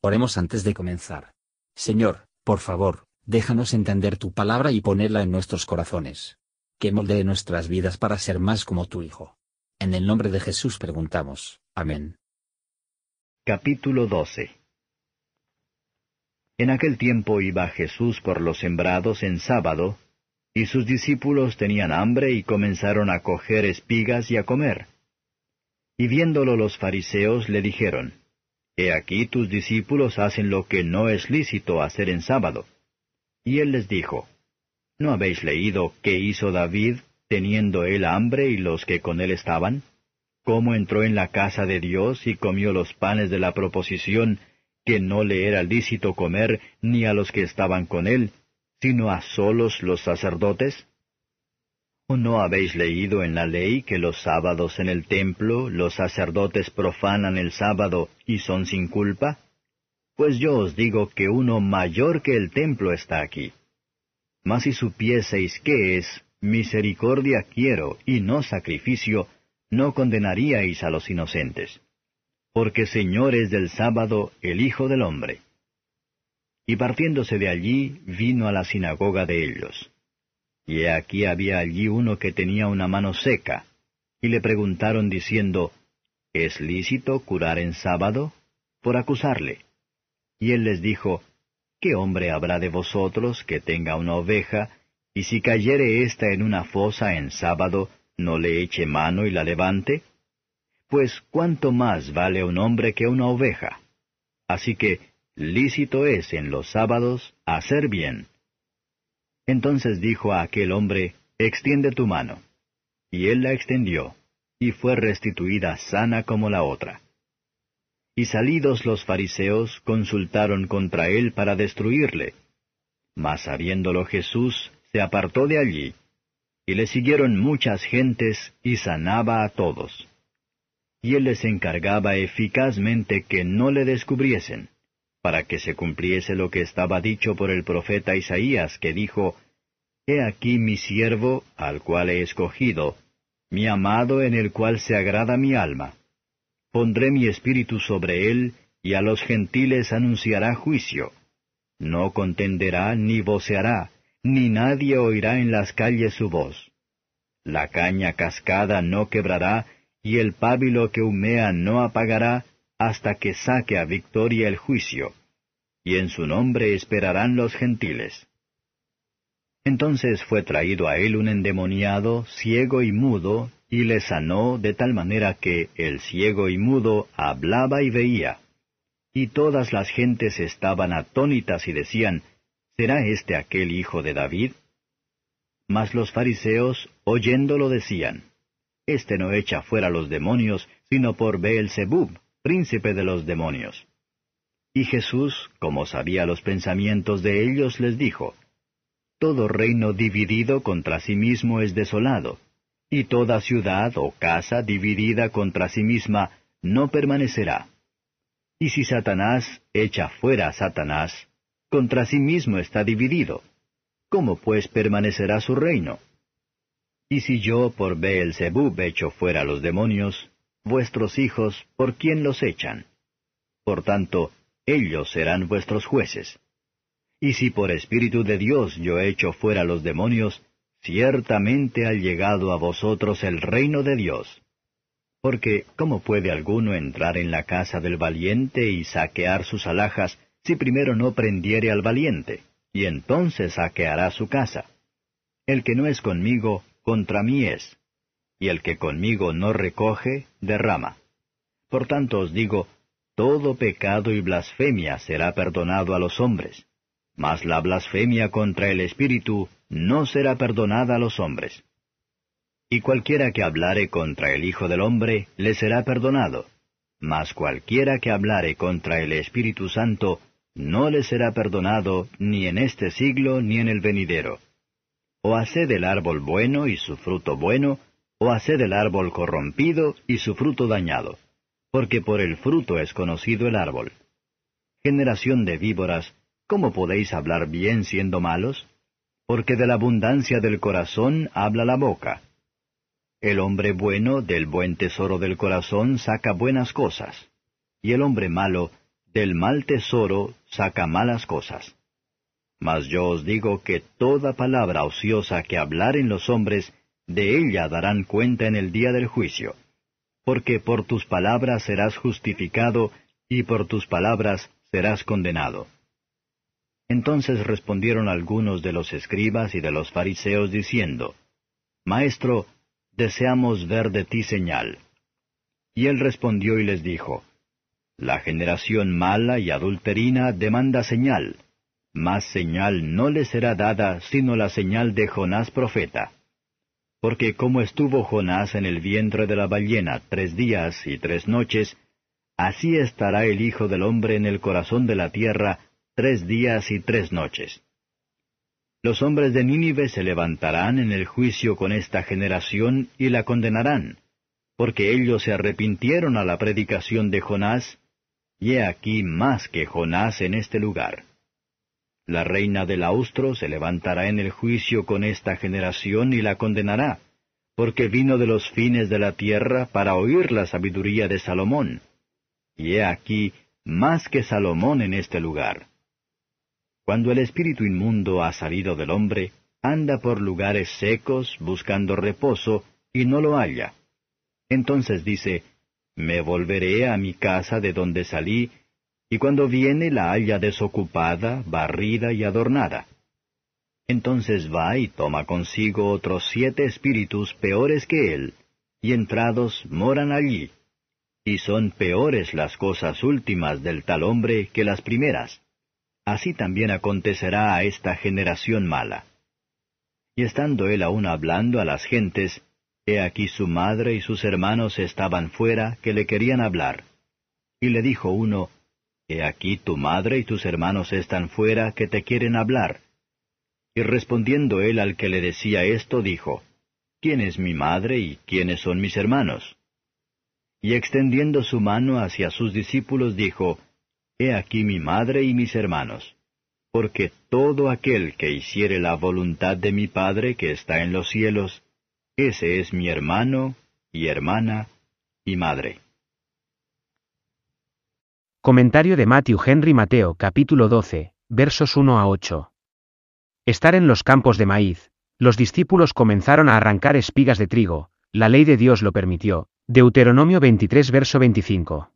Oremos antes de comenzar. Señor, por favor, déjanos entender tu palabra y ponerla en nuestros corazones. Que moldee nuestras vidas para ser más como tu Hijo. En el nombre de Jesús preguntamos. Amén. Capítulo 12 En aquel tiempo iba Jesús por los sembrados en sábado, y sus discípulos tenían hambre y comenzaron a coger espigas y a comer. Y viéndolo los fariseos le dijeron, Aquí tus discípulos hacen lo que no es lícito hacer en sábado. Y él les dijo, ¿No habéis leído qué hizo David teniendo él hambre y los que con él estaban? ¿Cómo entró en la casa de Dios y comió los panes de la proposición que no le era lícito comer ni a los que estaban con él, sino a solos los sacerdotes? ¿O no habéis leído en la ley que los sábados en el templo los sacerdotes profanan el sábado y son sin culpa? Pues yo os digo que uno mayor que el templo está aquí. Mas si supieseis qué es, misericordia quiero y no sacrificio, no condenaríais a los inocentes. Porque Señor es del sábado el Hijo del Hombre. Y partiéndose de allí, vino a la sinagoga de ellos. Y he aquí había allí uno que tenía una mano seca, y le preguntaron diciendo, ¿Es lícito curar en sábado? por acusarle. Y él les dijo, ¿Qué hombre habrá de vosotros que tenga una oveja, y si cayere ésta en una fosa en sábado, no le eche mano y la levante? Pues cuánto más vale un hombre que una oveja. Así que lícito es en los sábados hacer bien. Entonces dijo a aquel hombre, Extiende tu mano. Y él la extendió, y fue restituida sana como la otra. Y salidos los fariseos consultaron contra él para destruirle. Mas sabiéndolo Jesús, se apartó de allí, y le siguieron muchas gentes y sanaba a todos. Y él les encargaba eficazmente que no le descubriesen para que se cumpliese lo que estaba dicho por el profeta Isaías, que dijo, He aquí mi siervo, al cual he escogido, mi amado en el cual se agrada mi alma. Pondré mi espíritu sobre él, y a los gentiles anunciará juicio. No contenderá ni voceará, ni nadie oirá en las calles su voz. La caña cascada no quebrará, y el pábilo que humea no apagará, hasta que saque a victoria el juicio, y en su nombre esperarán los gentiles. Entonces fue traído a él un endemoniado, ciego y mudo, y le sanó de tal manera que el ciego y mudo hablaba y veía. Y todas las gentes estaban atónitas y decían, ¿Será este aquel hijo de David? Mas los fariseos, oyéndolo, decían, Este no echa fuera los demonios, sino por Beelzebub, príncipe de los demonios. Y Jesús, como sabía los pensamientos de ellos, les dijo, Todo reino dividido contra sí mismo es desolado, y toda ciudad o casa dividida contra sí misma no permanecerá. Y si Satanás echa fuera a Satanás, contra sí mismo está dividido. ¿Cómo pues permanecerá su reino? Y si yo por Beelzebub echo fuera los demonios, vuestros hijos, ¿por quién los echan? Por tanto, ellos serán vuestros jueces. Y si por Espíritu de Dios yo echo fuera los demonios, ciertamente ha llegado a vosotros el reino de Dios. Porque, ¿cómo puede alguno entrar en la casa del valiente y saquear sus alhajas si primero no prendiere al valiente? Y entonces saqueará su casa. El que no es conmigo, contra mí es y el que conmigo no recoge, derrama. Por tanto os digo, todo pecado y blasfemia será perdonado a los hombres, mas la blasfemia contra el Espíritu no será perdonada a los hombres. Y cualquiera que hablare contra el Hijo del Hombre, le será perdonado, mas cualquiera que hablare contra el Espíritu Santo, no le será perdonado ni en este siglo ni en el venidero. O haced el árbol bueno y su fruto bueno, o haced el árbol corrompido y su fruto dañado, porque por el fruto es conocido el árbol. Generación de víboras, ¿cómo podéis hablar bien siendo malos? Porque de la abundancia del corazón habla la boca. El hombre bueno del buen tesoro del corazón saca buenas cosas, y el hombre malo del mal tesoro saca malas cosas. Mas yo os digo que toda palabra ociosa que hablaren los hombres, de ella darán cuenta en el día del juicio. Porque por tus palabras serás justificado, y por tus palabras serás condenado. Entonces respondieron algunos de los escribas y de los fariseos diciendo, Maestro, deseamos ver de ti señal. Y él respondió y les dijo, La generación mala y adulterina demanda señal, mas señal no le será dada sino la señal de Jonás profeta. Porque como estuvo Jonás en el vientre de la ballena tres días y tres noches, así estará el Hijo del Hombre en el corazón de la tierra tres días y tres noches. Los hombres de Nínive se levantarán en el juicio con esta generación y la condenarán, porque ellos se arrepintieron a la predicación de Jonás, y he aquí más que Jonás en este lugar. La reina del austro se levantará en el juicio con esta generación y la condenará, porque vino de los fines de la tierra para oír la sabiduría de Salomón. Y he aquí más que Salomón en este lugar. Cuando el espíritu inmundo ha salido del hombre, anda por lugares secos buscando reposo, y no lo halla. Entonces dice, Me volveré a mi casa de donde salí, y cuando viene la halla desocupada, barrida y adornada. Entonces va y toma consigo otros siete espíritus peores que él, y entrados moran allí. Y son peores las cosas últimas del tal hombre que las primeras así también acontecerá a esta generación mala. Y estando él aún hablando a las gentes, he aquí su madre y sus hermanos estaban fuera que le querían hablar. Y le dijo uno, He aquí tu madre y tus hermanos están fuera que te quieren hablar. Y respondiendo él al que le decía esto, dijo, ¿Quién es mi madre y quiénes son mis hermanos? Y extendiendo su mano hacia sus discípulos, dijo, He aquí mi madre y mis hermanos. Porque todo aquel que hiciere la voluntad de mi Padre que está en los cielos, ese es mi hermano y hermana y madre. Comentario de Matthew Henry Mateo capítulo 12, versos 1 a 8. Estar en los campos de maíz, los discípulos comenzaron a arrancar espigas de trigo, la ley de Dios lo permitió. Deuteronomio 23 verso 25.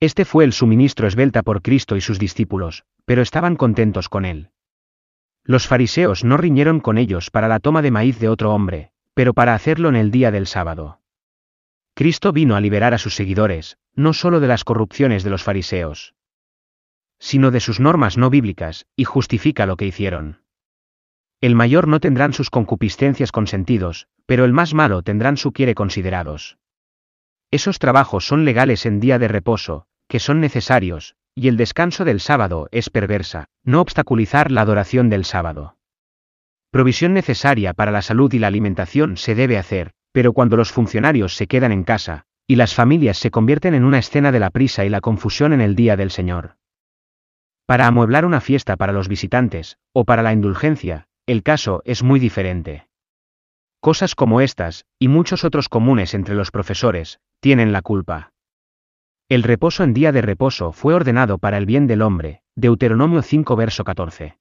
Este fue el suministro esbelta por Cristo y sus discípulos, pero estaban contentos con él. Los fariseos no riñeron con ellos para la toma de maíz de otro hombre, pero para hacerlo en el día del sábado. Cristo vino a liberar a sus seguidores, no solo de las corrupciones de los fariseos, sino de sus normas no bíblicas, y justifica lo que hicieron. El mayor no tendrán sus concupiscencias consentidos, pero el más malo tendrán su quiere considerados. Esos trabajos son legales en día de reposo, que son necesarios, y el descanso del sábado es perversa, no obstaculizar la adoración del sábado. Provisión necesaria para la salud y la alimentación se debe hacer, pero cuando los funcionarios se quedan en casa, y las familias se convierten en una escena de la prisa y la confusión en el día del Señor. Para amueblar una fiesta para los visitantes, o para la indulgencia, el caso es muy diferente. Cosas como estas, y muchos otros comunes entre los profesores, tienen la culpa. El reposo en día de reposo fue ordenado para el bien del hombre, Deuteronomio 5 verso 14.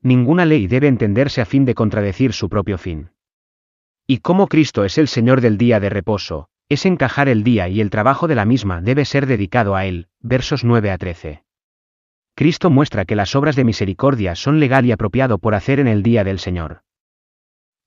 Ninguna ley debe entenderse a fin de contradecir su propio fin. Y como Cristo es el Señor del día de reposo, es encajar el día y el trabajo de la misma debe ser dedicado a Él, versos 9 a 13. Cristo muestra que las obras de misericordia son legal y apropiado por hacer en el día del Señor.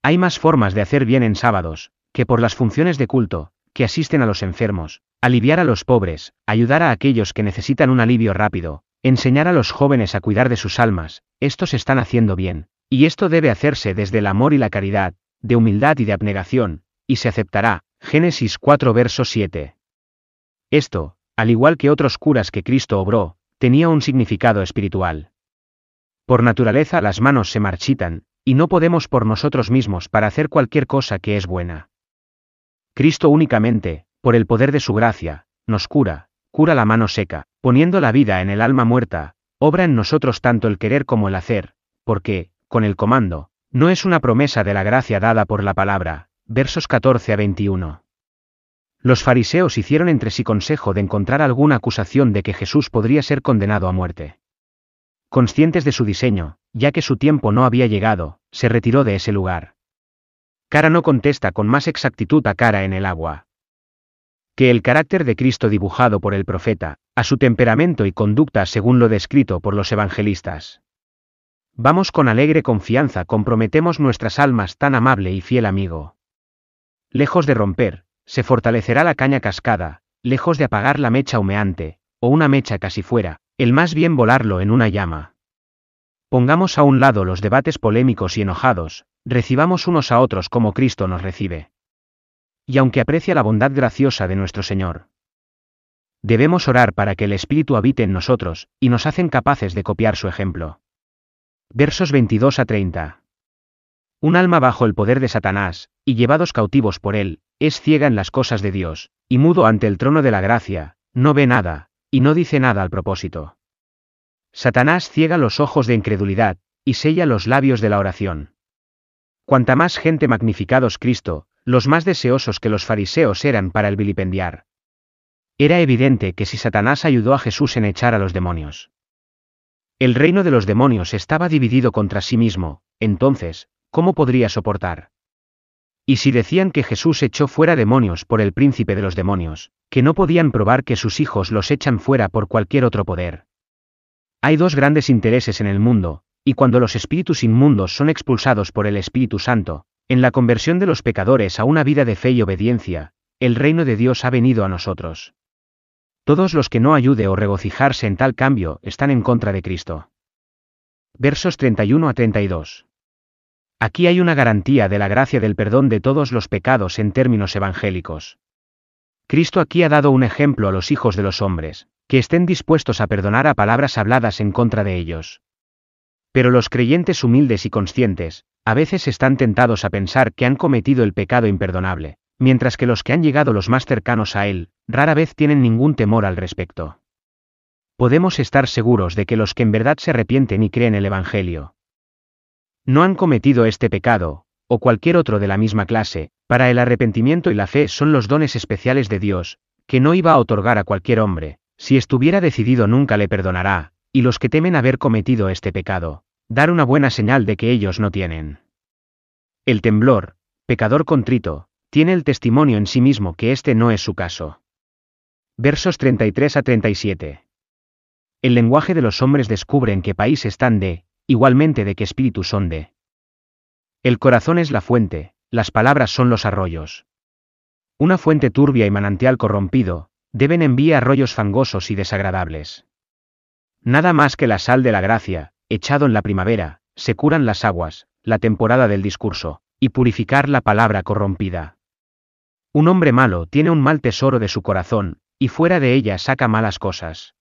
Hay más formas de hacer bien en sábados, que por las funciones de culto, que asisten a los enfermos, aliviar a los pobres, ayudar a aquellos que necesitan un alivio rápido, enseñar a los jóvenes a cuidar de sus almas, estos están haciendo bien, y esto debe hacerse desde el amor y la caridad, de humildad y de abnegación, y se aceptará. Génesis 4 verso 7. Esto, al igual que otros curas que Cristo obró, tenía un significado espiritual. Por naturaleza las manos se marchitan, y no podemos por nosotros mismos para hacer cualquier cosa que es buena. Cristo únicamente, por el poder de su gracia, nos cura, cura la mano seca, poniendo la vida en el alma muerta, obra en nosotros tanto el querer como el hacer, porque, con el comando, no es una promesa de la gracia dada por la palabra, versos 14 a 21. Los fariseos hicieron entre sí consejo de encontrar alguna acusación de que Jesús podría ser condenado a muerte. Conscientes de su diseño, ya que su tiempo no había llegado, se retiró de ese lugar. Cara no contesta con más exactitud a cara en el agua. Que el carácter de Cristo dibujado por el profeta, a su temperamento y conducta según lo descrito por los evangelistas. Vamos con alegre confianza, comprometemos nuestras almas tan amable y fiel amigo. Lejos de romper, se fortalecerá la caña cascada, lejos de apagar la mecha humeante, o una mecha casi fuera, el más bien volarlo en una llama. Pongamos a un lado los debates polémicos y enojados, recibamos unos a otros como Cristo nos recibe. Y aunque aprecia la bondad graciosa de nuestro Señor, debemos orar para que el Espíritu habite en nosotros, y nos hacen capaces de copiar su ejemplo. Versos 22 a 30. Un alma bajo el poder de Satanás, y llevados cautivos por él, es ciega en las cosas de Dios, y mudo ante el trono de la gracia, no ve nada, y no dice nada al propósito. Satanás ciega los ojos de incredulidad, y sella los labios de la oración. Cuanta más gente magnificados Cristo, los más deseosos que los fariseos eran para el vilipendiar. Era evidente que si Satanás ayudó a Jesús en echar a los demonios, el reino de los demonios estaba dividido contra sí mismo, entonces, ¿cómo podría soportar? Y si decían que Jesús echó fuera demonios por el príncipe de los demonios, que no podían probar que sus hijos los echan fuera por cualquier otro poder. Hay dos grandes intereses en el mundo, y cuando los espíritus inmundos son expulsados por el Espíritu Santo, en la conversión de los pecadores a una vida de fe y obediencia, el reino de Dios ha venido a nosotros. Todos los que no ayude o regocijarse en tal cambio están en contra de Cristo. Versos 31 a 32. Aquí hay una garantía de la gracia del perdón de todos los pecados en términos evangélicos. Cristo aquí ha dado un ejemplo a los hijos de los hombres, que estén dispuestos a perdonar a palabras habladas en contra de ellos. Pero los creyentes humildes y conscientes, a veces están tentados a pensar que han cometido el pecado imperdonable, mientras que los que han llegado los más cercanos a Él, rara vez tienen ningún temor al respecto. Podemos estar seguros de que los que en verdad se arrepienten y creen el Evangelio, no han cometido este pecado, o cualquier otro de la misma clase, para el arrepentimiento y la fe son los dones especiales de Dios, que no iba a otorgar a cualquier hombre, si estuviera decidido nunca le perdonará, y los que temen haber cometido este pecado, dar una buena señal de que ellos no tienen. El temblor, pecador contrito, tiene el testimonio en sí mismo que este no es su caso. Versos 33 a 37. El lenguaje de los hombres descubre en qué país están de, igualmente de qué espíritu son de. El corazón es la fuente, las palabras son los arroyos. Una fuente turbia y manantial corrompido, deben enviar arroyos fangosos y desagradables. Nada más que la sal de la gracia, echado en la primavera, se curan las aguas, la temporada del discurso, y purificar la palabra corrompida. Un hombre malo tiene un mal tesoro de su corazón, y fuera de ella saca malas cosas.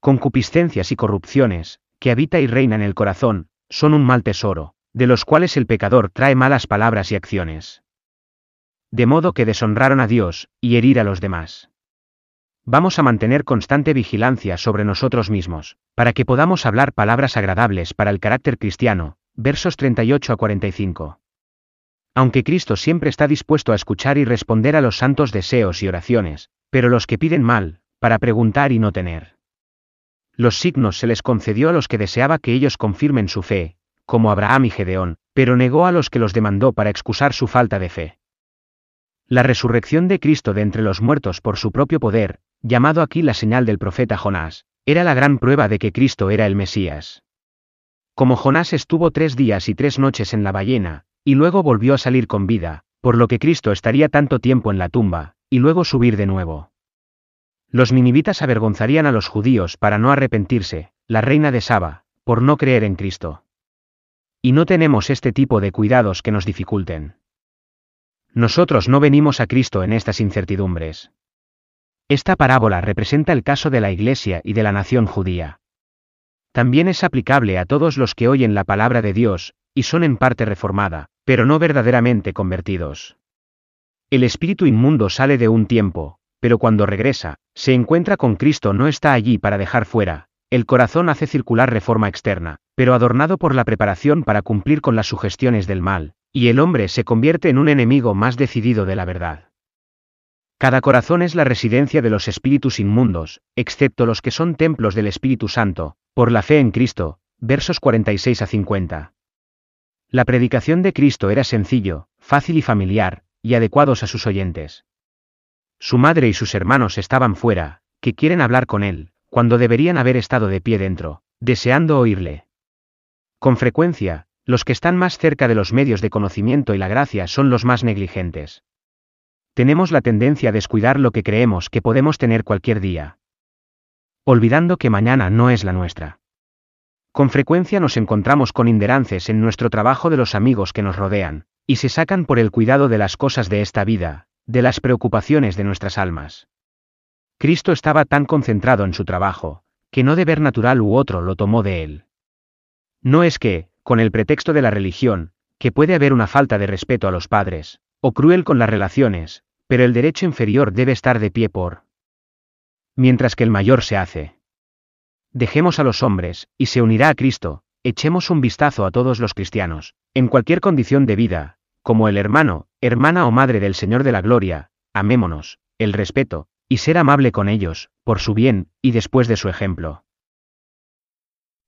Concupiscencias y corrupciones, que habita y reina en el corazón, son un mal tesoro, de los cuales el pecador trae malas palabras y acciones. De modo que deshonraron a Dios, y herir a los demás. Vamos a mantener constante vigilancia sobre nosotros mismos, para que podamos hablar palabras agradables para el carácter cristiano, versos 38 a 45 aunque Cristo siempre está dispuesto a escuchar y responder a los santos deseos y oraciones, pero los que piden mal, para preguntar y no tener. Los signos se les concedió a los que deseaba que ellos confirmen su fe, como Abraham y Gedeón, pero negó a los que los demandó para excusar su falta de fe. La resurrección de Cristo de entre los muertos por su propio poder, llamado aquí la señal del profeta Jonás, era la gran prueba de que Cristo era el Mesías. Como Jonás estuvo tres días y tres noches en la ballena, y luego volvió a salir con vida, por lo que Cristo estaría tanto tiempo en la tumba, y luego subir de nuevo. Los ninivitas avergonzarían a los judíos para no arrepentirse, la reina de Saba, por no creer en Cristo. Y no tenemos este tipo de cuidados que nos dificulten. Nosotros no venimos a Cristo en estas incertidumbres. Esta parábola representa el caso de la Iglesia y de la nación judía. También es aplicable a todos los que oyen la palabra de Dios, y son en parte reformada, pero no verdaderamente convertidos. El espíritu inmundo sale de un tiempo, pero cuando regresa, se encuentra con Cristo no está allí para dejar fuera, el corazón hace circular reforma externa, pero adornado por la preparación para cumplir con las sugestiones del mal, y el hombre se convierte en un enemigo más decidido de la verdad. Cada corazón es la residencia de los espíritus inmundos, excepto los que son templos del Espíritu Santo, por la fe en Cristo, versos 46 a 50. La predicación de Cristo era sencillo, fácil y familiar, y adecuados a sus oyentes. Su madre y sus hermanos estaban fuera, que quieren hablar con él, cuando deberían haber estado de pie dentro, deseando oírle. Con frecuencia, los que están más cerca de los medios de conocimiento y la gracia son los más negligentes. Tenemos la tendencia a descuidar lo que creemos que podemos tener cualquier día. Olvidando que mañana no es la nuestra. Con frecuencia nos encontramos con inderances en nuestro trabajo de los amigos que nos rodean, y se sacan por el cuidado de las cosas de esta vida, de las preocupaciones de nuestras almas. Cristo estaba tan concentrado en su trabajo, que no deber natural u otro lo tomó de él. No es que, con el pretexto de la religión, que puede haber una falta de respeto a los padres, o cruel con las relaciones, pero el derecho inferior debe estar de pie por. Mientras que el mayor se hace. Dejemos a los hombres, y se unirá a Cristo, echemos un vistazo a todos los cristianos, en cualquier condición de vida, como el hermano, hermana o madre del Señor de la Gloria, amémonos, el respeto, y ser amable con ellos, por su bien, y después de su ejemplo.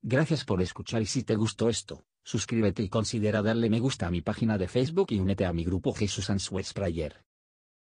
Gracias por escuchar y si te gustó esto, suscríbete y considera darle me gusta a mi página de Facebook y únete a mi grupo Jesús Answers Prayer.